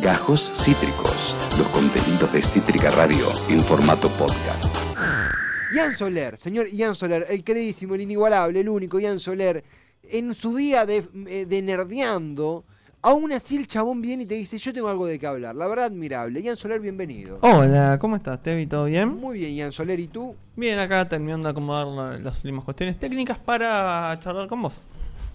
Gajos Cítricos, los contenidos de Cítrica Radio en formato podcast. Ian Soler, señor Ian Soler, el queridísimo, el inigualable, el único Ian Soler, en su día de, eh, de nerdeando, aún así el chabón viene y te dice, yo tengo algo de qué hablar. La verdad, admirable. Ian Soler, bienvenido. Hola, ¿cómo estás, Tevi? ¿Todo bien? Muy bien, Ian Soler, ¿y tú? Bien, acá terminando de acomodar la- las últimas cuestiones técnicas para charlar con vos.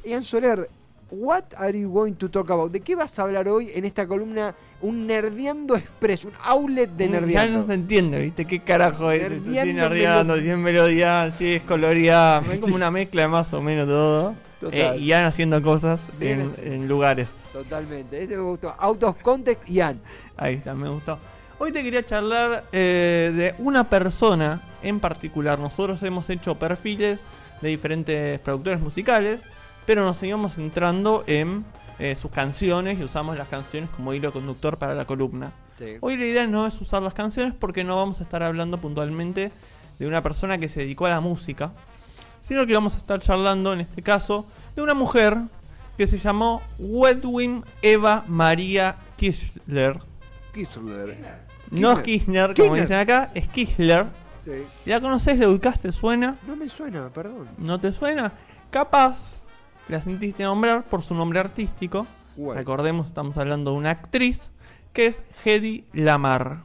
Ian Soler, what are you going to talk about? ¿De qué vas a hablar hoy en esta columna? Un Nerdeando Express, un outlet de Mm, Ya Nerdeando. no se entiende, ¿viste? ¿Qué carajo es? Nerdeando, Si es nerdeando, si es melodía, si es coloreada. Es como Sí. una mezcla de más o menos todo. Total. Eh, y van haciendo cosas en, en lugares. Totalmente, ese me gustó. Out of context, Ian. Ahí está, me gustó. Hoy te quería charlar eh, de una persona en particular. Nosotros hemos hecho perfiles de diferentes productores musicales, pero nos seguimos centrando en eh, sus canciones y usamos las canciones como hilo conductor para la columna. Hoy la idea no es usar las canciones porque no vamos a estar hablando puntualmente de una persona que se dedicó a la música, sino que vamos a estar charlando en este caso de una mujer que se llamó Wedwin Eva María Kirchner. Kisler. No es Kirchner, como Kirchner. dicen acá, es Kirchner. Sí. ¿La conoces? ¿La ubicaste? ¿Suena? No me suena, perdón. ¿No te suena? Capaz la sentiste nombrar por su nombre artístico. Bueno. Recordemos, estamos hablando de una actriz que es Hedy Lamar.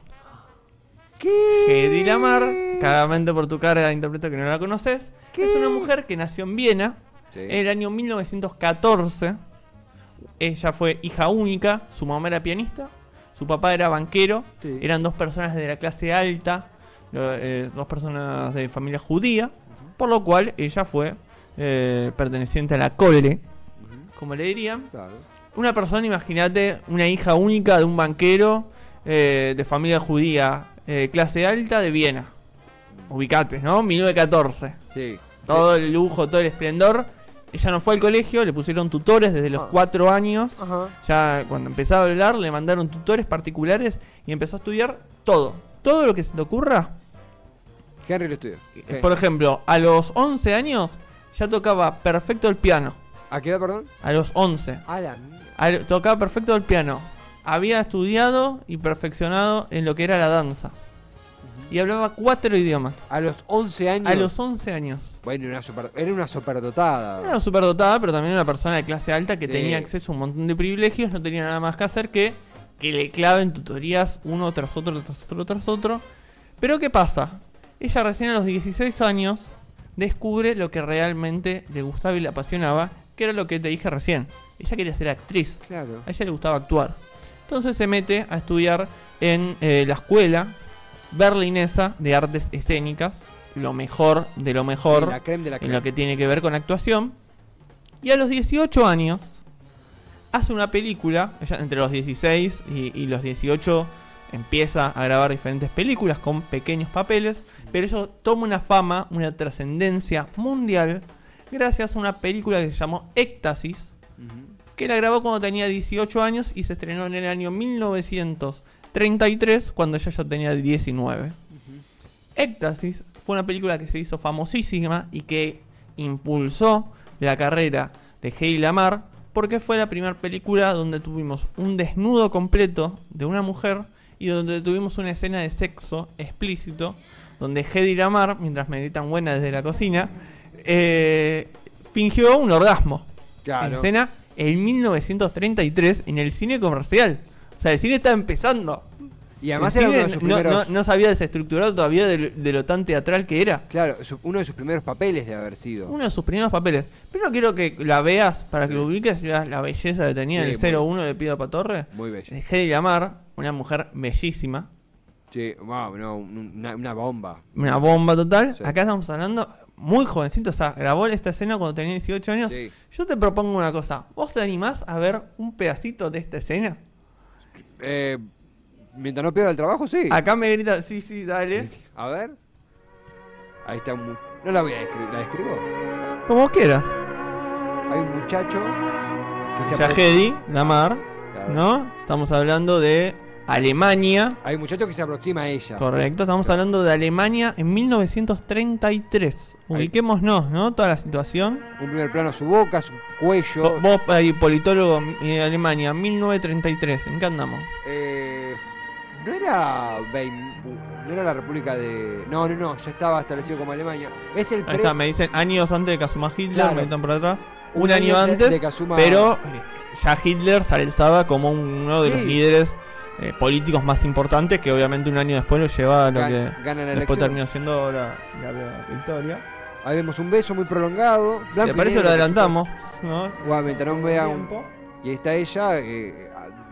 ¿Qué? Hedy Lamar, claramente por tu cara interpreto que no la conoces, ¿Qué? es una mujer que nació en Viena Sí. en el año 1914. Ella fue hija única, su mamá era pianista, su papá era banquero, Sí. eran dos personas de la clase alta, eh, dos personas de familia judía, por lo cual ella fue eh, perteneciente a la cole, como le dirían. Claro. Una persona, imagínate, una hija única de un banquero eh, de familia judía, eh, clase alta de Viena. Ubicate, ¿no? 1914. Sí. Todo el lujo, todo el esplendor. Ella no fue al colegio, le pusieron tutores desde los Ah. cuatro años. Ajá. Ya cuando empezaba a hablar, le mandaron tutores particulares y empezó a estudiar todo. Todo lo que se te ocurra. Henry lo estudió. Por ejemplo, a los 11 años ya tocaba perfecto el piano. ¿A qué edad, perdón? A los 11. A la. A- tocaba perfecto el piano. Había estudiado y perfeccionado en lo que era la danza. Y hablaba cuatro idiomas. A los 11 años. A los 11 años. Bueno, era una, super, era una superdotada. Era una superdotada, pero también una persona de clase alta que Sí. tenía acceso a un montón de privilegios, no tenía nada más que hacer que que le claven tutorías uno tras otro, tras otro, tras otro. Pero ¿qué pasa? Ella recién a los 16 años descubre lo que realmente le gustaba y le apasionaba, que era lo que te dije recién. Ella quería ser actriz, Claro. a ella le gustaba actuar. Entonces se mete a estudiar en eh, la escuela berlinesa de artes escénicas, lo mejor de lo mejor la creme de la en creme. lo que tiene que ver con actuación. Y a los 18 años hace una película, ella entre los 16 y, y los 18 empieza a grabar diferentes películas con pequeños papeles, pero eso toma una fama, una trascendencia mundial gracias a una película que se llamó Éxtasis, Ujú. que la grabó cuando tenía 18 años y se estrenó en el año 1933 cuando ella ya tenía 19. Éxtasis fue una película que se hizo famosísima y que impulsó la carrera de Hedy Lamar porque fue la primera película donde tuvimos un desnudo completo de una mujer y donde tuvimos una escena de sexo explícito donde Hedy Lamar, mientras me gritan buena desde la cocina, eh, fingió un orgasmo. Claro. En escena en 1933 en el cine comercial. O sea, el cine estaba empezando. Y además era uno de sus no, primeros. no- no se había desestructurado todavía de, lo- de lo tan teatral que era. Claro, uno de sus primeros papeles de haber sido. Uno de sus primeros papeles. Pero no quiero que la veas para que lo ubiques la, la belleza que tenía Sí, el 01 de Pido Patorre. Muy bello. De Hedy Lamar, una mujer bellísima. Sí, wow, no, un- una, una bomba. Una bomba total. Sí. Acá estamos hablando muy jovencito. O sea, grabó esta escena cuando tenía 18 años. Sí. Yo te propongo una cosa. ¿Vos te animás a ver un pedacito de esta escena? Eh, mientras no pierda el trabajo, sí. Acá me grita, sí, sí, dale. A ver. Ahí está un. No la voy a describir, ¿la describo? Como quieras. Hay un muchacho que se Lamar, Claro. ¿no? Estamos hablando de Alemania. Hay un muchacho que se aproxima a ella. Correcto, estamos hablando de Alemania en 1933. Ahí. Ubiquémonos, ¿no? Toda la situación. Un primer plano su boca, su cuello. Vos, ahí, politólogo Alemania, 1933. ¿En qué andamos? Eh, no era no era la República de. No, no, no, ya estaba establecido como Alemania. Es el Ahí pre- está, me dicen años antes de Kazuma Hitler, Claro. me están por atrás. Un, Un año, año de- antes, de Kazuma- pero eh, ya Hitler se alzaba como uno de los Sí. líderes eh, políticos más importantes, que obviamente un año después lo lleva a lo gan- que gana la después elección. terminó siendo la, la- la victoria. Ahí vemos un beso muy prolongado. Si te y parece lo adelantamos, ¿no? Guau, mientras no vea un-. Y ahí está ella eh,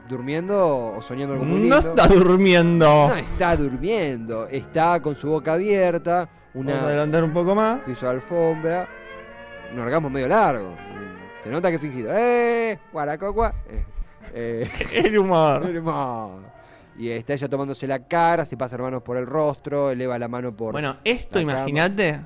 durmiendo o soñando algo muy No lindo. está durmiendo. No está durmiendo. Está con su boca abierta. Vamos a Una adelantar un poco más. piso de alfombra. Un orgasmo medio largo. Se nota que es fingido. ¡Eh! Guaracocua. Eh, eh, El humor. hermoso. Y está ella tomándose la cara, se pasa hermanos por el rostro, eleva la mano por. Bueno, esto imagínate.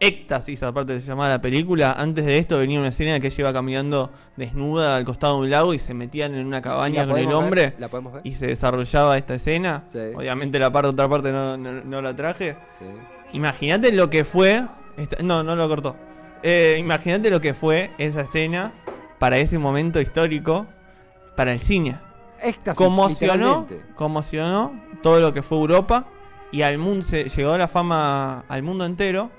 Éxtasis, aparte se llamaba la película. Antes de esto venía una escena en que ella iba caminando desnuda al costado de un lago y se metían en una ¿Y cabaña con el hombre. ver? ¿La podemos ver? y se desarrollaba esta escena. Sí. Obviamente la parte otra parte no, no- no la traje. Sí. Imagínate lo que fue. esta- no, no lo cortó. Eh, Imagínate lo que fue esa escena para ese momento histórico para el cine. Éxtasis, Conmocionó, conmocionó todo lo que fue Europa y al mundo se llegó la fama al mundo entero,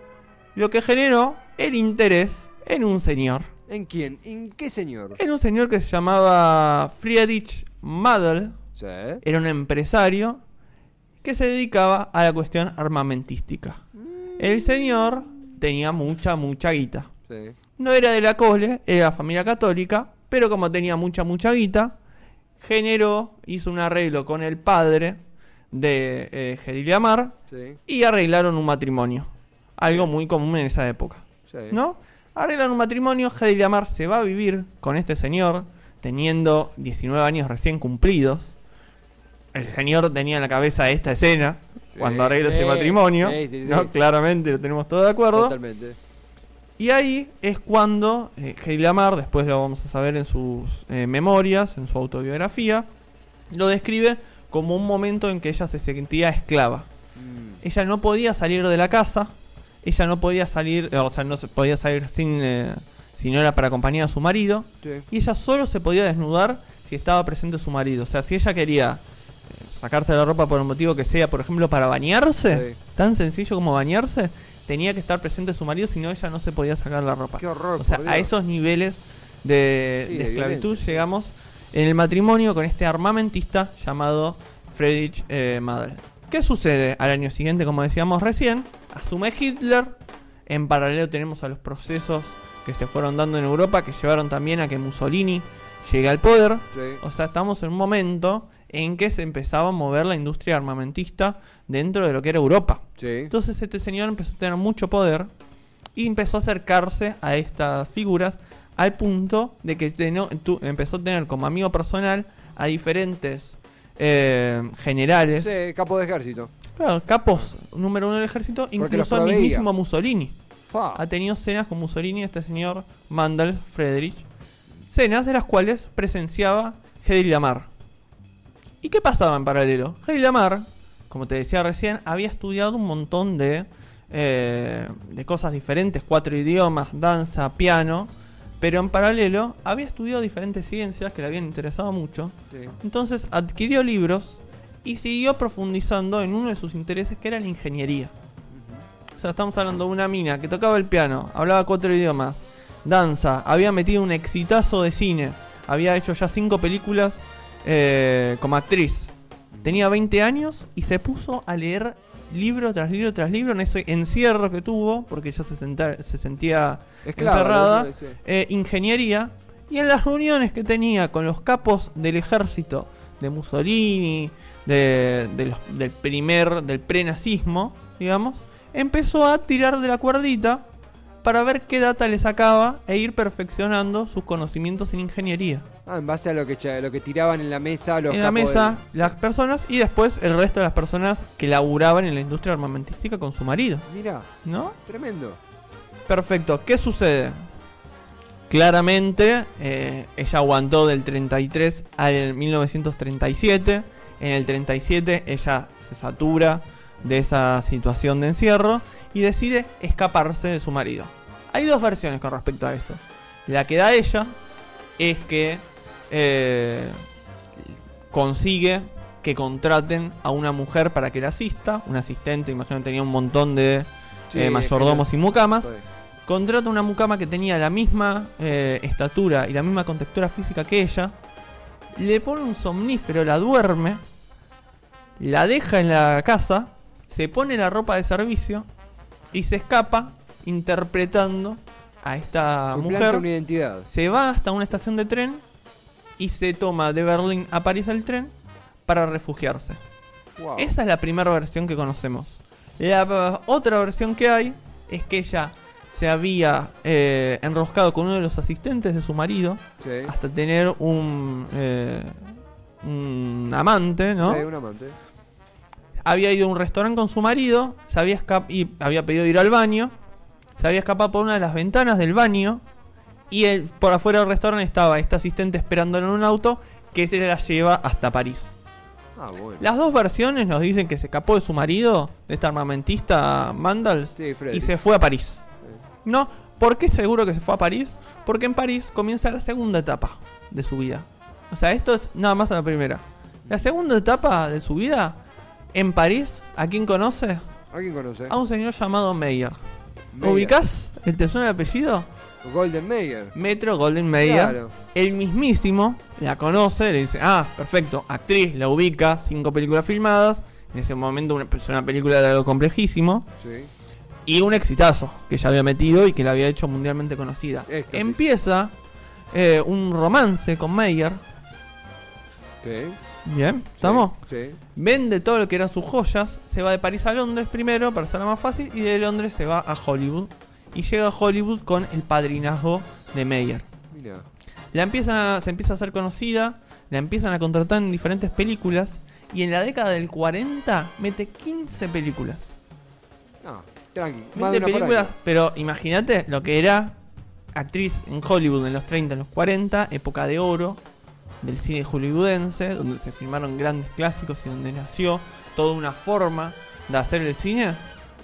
lo que generó el interés en un señor, ¿En quién? ¿En qué señor? en un señor que se llamaba Friedrich Madel, Sí. era un empresario que se dedicaba a la cuestión armamentística. El señor tenía mucha, mucha guita. sí. No era de la cole, era de familia católica, pero como tenía mucha, mucha guita, generó, hizo un arreglo con el padre de eh, Sí. y arreglaron un matrimonio. Algo muy común en esa época. sí. ¿No? Arreglan un matrimonio, Gediliamar se va a vivir con este señor, teniendo 19 años recién cumplidos. El señor tenía en la cabeza esta escena cuando arregla ese matrimonio. ¿no? Claramente lo tenemos todos de acuerdo. Totalmente. Y ahí es cuando eh, Hedy Lamar, después lo vamos a saber en sus eh, memorias, en su autobiografía, lo describe como un momento en que ella se sentía esclava. Mm. Ella no podía salir de la casa, ella no podía salir, eh, o sea, no se podía salir sin, eh, si no era para acompañar a su marido, Sí. y ella solo se podía desnudar si estaba presente su marido. O sea, si ella quería eh, sacarse la ropa por un motivo que sea, por ejemplo, para bañarse, Sí. tan sencillo como bañarse, tenía que estar presente su marido, si no ella no se podía sacar la ropa. Qué horror. O sea, a esos niveles de, Sí, de de esclavitud violencia, llegamos en el matrimonio con este armamentista llamado Friedrich eh, Madel. ¿Qué sucede al año siguiente, como decíamos recién? Asume Hitler. En paralelo tenemos a los procesos que se fueron dando en Europa que llevaron también a que Mussolini llegue al poder. Sí. O sea, estamos en un momento en que se empezaba a mover la industria armamentista dentro de lo que era Europa. Sí. Entonces este señor empezó a tener mucho poder y empezó a acercarse a estas figuras al punto de que empezó a tener como amigo personal a diferentes eh, generales, Sí, capo de ejército. Claro, capos número uno del ejército, los incluso al proveía. mismísimo Mussolini. Fa. Ha tenido cenas con Mussolini este señor Mandel Friedrich, cenas de las cuales presenciaba Hedy Lamar. ¿Y qué pasaba en paralelo? Hedy Lamar, como te decía recién, había estudiado un montón de, eh, de cosas diferentes, cuatro idiomas, danza, piano, pero en paralelo había estudiado diferentes ciencias que le habían interesado mucho. Sí. Entonces adquirió libros y siguió profundizando en uno de sus intereses que era la ingeniería. O sea, estamos hablando de una mina que tocaba el piano, hablaba cuatro idiomas, danza, había metido un exitazo de cine, había hecho ya cinco películas eh, como actriz. Tenía 20 años y se puso a leer libro tras libro tras libro en ese encierro que tuvo, porque ella se, senta- se sentía Esclava, encerrada, eh, ingeniería, y en las reuniones que tenía con los capos del ejército de Mussolini, de, de los- del primer, del prenazismo, digamos, empezó a tirar de la cuerdita para ver qué data le sacaba e ir perfeccionando sus conocimientos en ingeniería. Ah, en base a lo que, lo que tiraban en la mesa los en la mesa las personas y después el resto de las personas que laburaban en la industria armamentística con su marido, Mirá, ¿no? tremendo. Perfecto, ¿qué sucede? Claramente, eh, ella aguantó del 33 al 1937 En el 37 ella se satura de esa situación de encierro y decide escaparse de su marido. Hay dos versiones con respecto a esto. La que da ella es que eh, consigue que contraten a una mujer para que la asista, un asistente, imagino que tenía un montón de Sí, eh, mayordomos y mucamas. Sí. Contrata una mucama que tenía la misma eh, estatura y la misma contextura física que ella. Le pone un somnífero, la duerme. La deja en la casa. Se pone la ropa de servicio. Y se escapa interpretando a esta mujer. una identidad. Se va hasta una estación de tren. Y se toma de Berlín a París el tren para refugiarse. Wow. Esa es la primera versión que conocemos. La otra versión que hay es que ella se había eh, enroscado con uno de los asistentes de su marido hasta tener un, eh, un amante, ¿no? Sí, un amante. Había ido a un restaurante con su marido, se había y había pedido ir al baño, se había escapado por una de las ventanas del baño y el- por afuera del restaurante estaba este asistente esperándolo en un auto que se la lleva hasta París. Ah, bueno. Las dos versiones nos dicen que se escapó de su marido, de este armamentista Mandals, Sí, y se fue a París. No, ¿por qué seguro que se fue a París? Porque en París comienza la segunda etapa de su vida. O sea, esto es nada más a la primera. La segunda etapa de su vida, en París, ¿a quién conoce? ¿Alguien conoce? A un señor llamado Meyer. Meyer. ¿Ubicás? ¿El te suena el apellido? Golden Mayer. Metro Golden Mayer. Claro. El mismísimo la conoce, le dice, ah, perfecto, actriz, la ubica, cinco películas filmadas. En ese momento una, una película de algo complejísimo. Sí. Y un exitazo que ya había metido y que la había hecho mundialmente conocida. Empieza eh, un romance con Meyer. Sí. Bien, ¿estamos? Sí. Vende todo lo que eran sus joyas. Se va de París a Londres primero para hacerla más fácil. Y de Londres se va a Hollywood. Y llega a Hollywood con el padrinazgo de Meyer. Mira. La empieza, se empieza a hacer conocida, la empiezan a contratar en diferentes películas y en la década del 40 mete 15 películas. No, tranqui. Más 20 de una por películas, pero imagínate lo que era actriz en Hollywood en los 30, en los 40, época de oro del cine hollywoodense, donde se filmaron grandes clásicos y donde nació toda una forma de hacer el cine.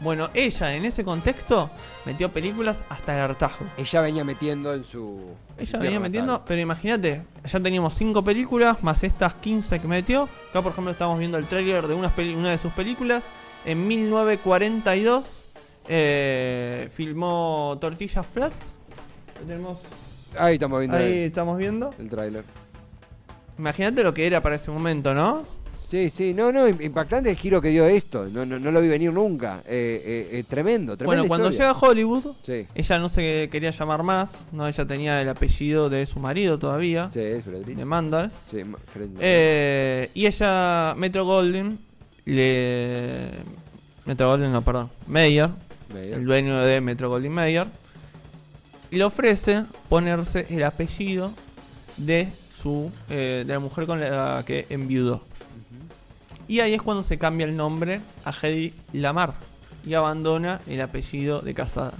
Bueno, ella en ese contexto metió películas hasta el hartazgo. Ella venía metiendo en su. Ella venía metiendo, natal. pero imagínate, ya teníamos 5 películas, más estas 15 que metió. Acá, por ejemplo, estamos viendo el tráiler de unas una de sus películas. En 1942 eh, filmó Tortilla Flat. Tenemos, Ahí estamos viendo ahí el, estamos viendo. el tráiler. Imagínate lo que era para ese momento, ¿no? Sí, sí, no, no, im- impactante el giro que dio esto. No, no, no lo vi venir nunca. Eh, eh, eh, tremendo, tremendo. bueno, cuando llega a Hollywood, Sí, ella no se quería llamar más, no, ella tenía el apellido de su marido todavía, sí, Frederick. de Mandals. Sí, y ella, Metro Golden, le. Metro Golden, no, perdón. Mayer, Meyer. el dueño de Metro Golden Mayer, le ofrece ponerse el apellido de su eh, de la mujer con la que enviudó. Y ahí es cuando se cambia el nombre a Hedy Lamar y abandona el apellido de casada.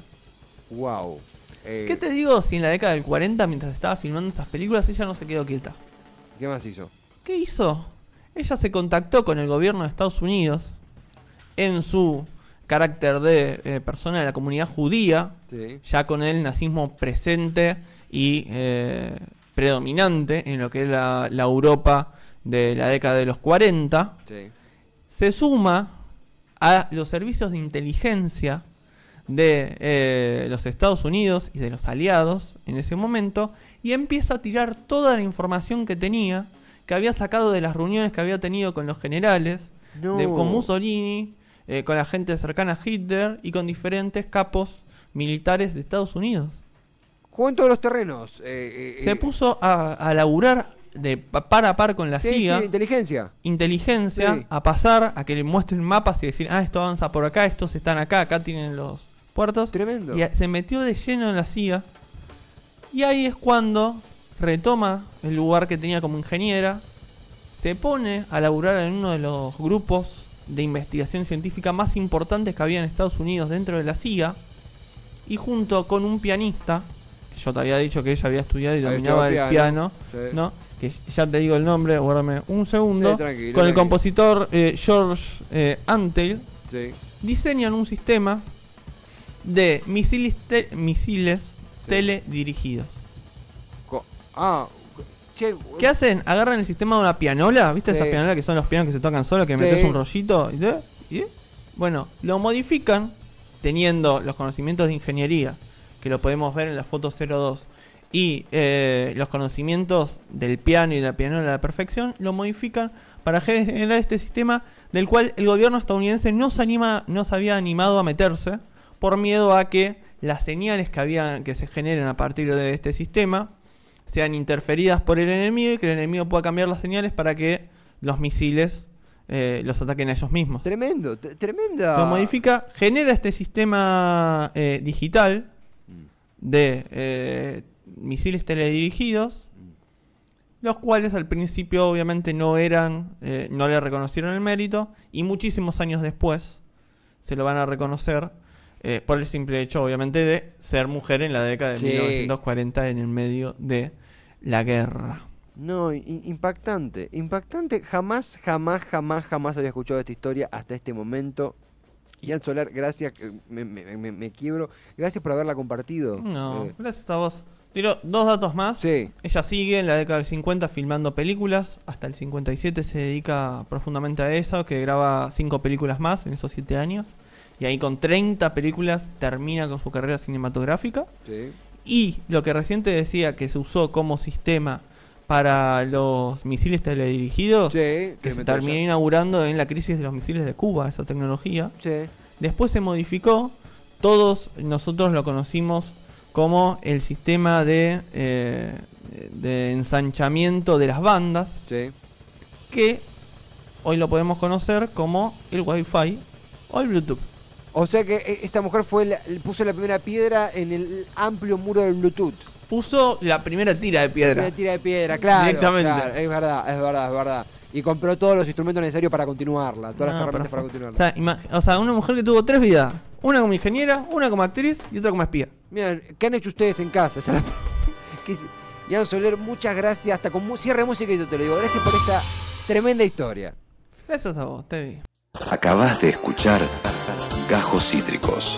Wow. Eh, ¿Qué te digo si en la década del 40, mientras estaba filmando estas películas, ella no se quedó quieta? ¿Qué más hizo? ¿Qué hizo? Ella se contactó con el gobierno de Estados Unidos en su carácter de eh, persona de la comunidad judía, Sí. ya con el nazismo presente y eh, predominante en lo que es la, la Europa de la década de los 40, Sí. se suma a los servicios de inteligencia de eh, los Estados Unidos y de los aliados en ese momento y empieza a tirar toda la información que tenía, que había sacado de las reuniones que había tenido con los generales, No. de- con Mussolini, eh, con la gente cercana a Hitler y con diferentes capos militares de Estados Unidos. Jugó en todos los terrenos. eh, eh, Se eh, puso a, a laburar de pa- par a par con la sí, CIA sí, inteligencia. inteligencia Sí. a pasar a que le muestren mapas y decir, ah, esto avanza por acá, estos están acá, acá tienen los puertos. Tremendo. Y a- se metió de lleno en la CIA. Y ahí es cuando retoma el lugar que tenía como ingeniera, se pone a laburar en uno de los grupos de investigación científica más importantes que había en Estados Unidos dentro de la CIA, y junto con un pianista, yo te había dicho que ella había estudiado y dominaba el piano, sí. ¿no? que ya te digo el nombre, guárdame un segundo, Sí, tranquilo, con el compositor eh, George eh, Antheil, Sí. diseñan un sistema de misiles, te- misiles teledirigidos. Co- ah, che, ¿Qué hacen? Agarran el sistema de una pianola, ¿viste esas pianolas que son los pianos que se tocan solos, que metes un rollito? y- Bueno, lo modifican teniendo los conocimientos de ingeniería, que lo podemos ver en la foto 02, y eh, los conocimientos del piano y de la pianola a la perfección, lo modifican para generar este sistema del cual el gobierno estadounidense no se, anima, no se había animado a meterse por miedo a que las señales que, había, que se generen a partir de este sistema sean interferidas por el enemigo y que el enemigo pueda cambiar las señales para que los misiles eh, los ataquen a ellos mismos. tremendo, tremenda. Lo modifica, genera este sistema eh, digital de eh, misiles teledirigidos, los cuales al principio obviamente no eran, eh, no le reconocieron el mérito y muchísimos años después se lo van a reconocer eh, por el simple hecho obviamente de ser mujer en la década de Sí. 1940 en el medio de la guerra. No, impactante, impactante. Jamás, jamás, jamás, jamás había escuchado esta historia hasta este momento. Ian Soler, gracias, que me, me- me- me quiebro. Gracias por haberla compartido. No, Eh, gracias a vos. Tiro dos datos más. sí, Ella sigue en la década del 50 filmando películas. Hasta el 57 se dedica profundamente a eso, que graba cinco películas más en esos siete años. Y ahí con 30 películas termina con su carrera cinematográfica. sí. Y lo que recién te decía que se usó como sistema para los misiles teledirigidos, Sí, que que se terminó inaugurando en la crisis de los misiles de Cuba, esa tecnología. Sí. Después se modificó, todos nosotros lo conocimos como el sistema de, eh, de ensanchamiento de las bandas, Sí. que hoy lo podemos conocer como el Wi-Fi o el Bluetooth. O sea que eh, esta mujer fue la- puso la primera piedra en el amplio muro del Bluetooth. Puso la primera tira de piedra. Una tira de piedra, claro. Directamente. claro, es verdad, es verdad, es verdad. Y compró todos los instrumentos necesarios para continuarla, todas las Ah, herramientas para continuarla. O sea, ima- o sea, una mujer que tuvo tres vidas. Una como ingeniera, una como actriz y otra como espía. Miren, ¿qué han hecho ustedes en casa? La-. Ian Soler, muchas gracias. Hasta con cierre de música y yo te lo digo. Gracias por esta tremenda historia. Gracias a vos, Teddy. Acabas de escuchar Gajos Cítricos.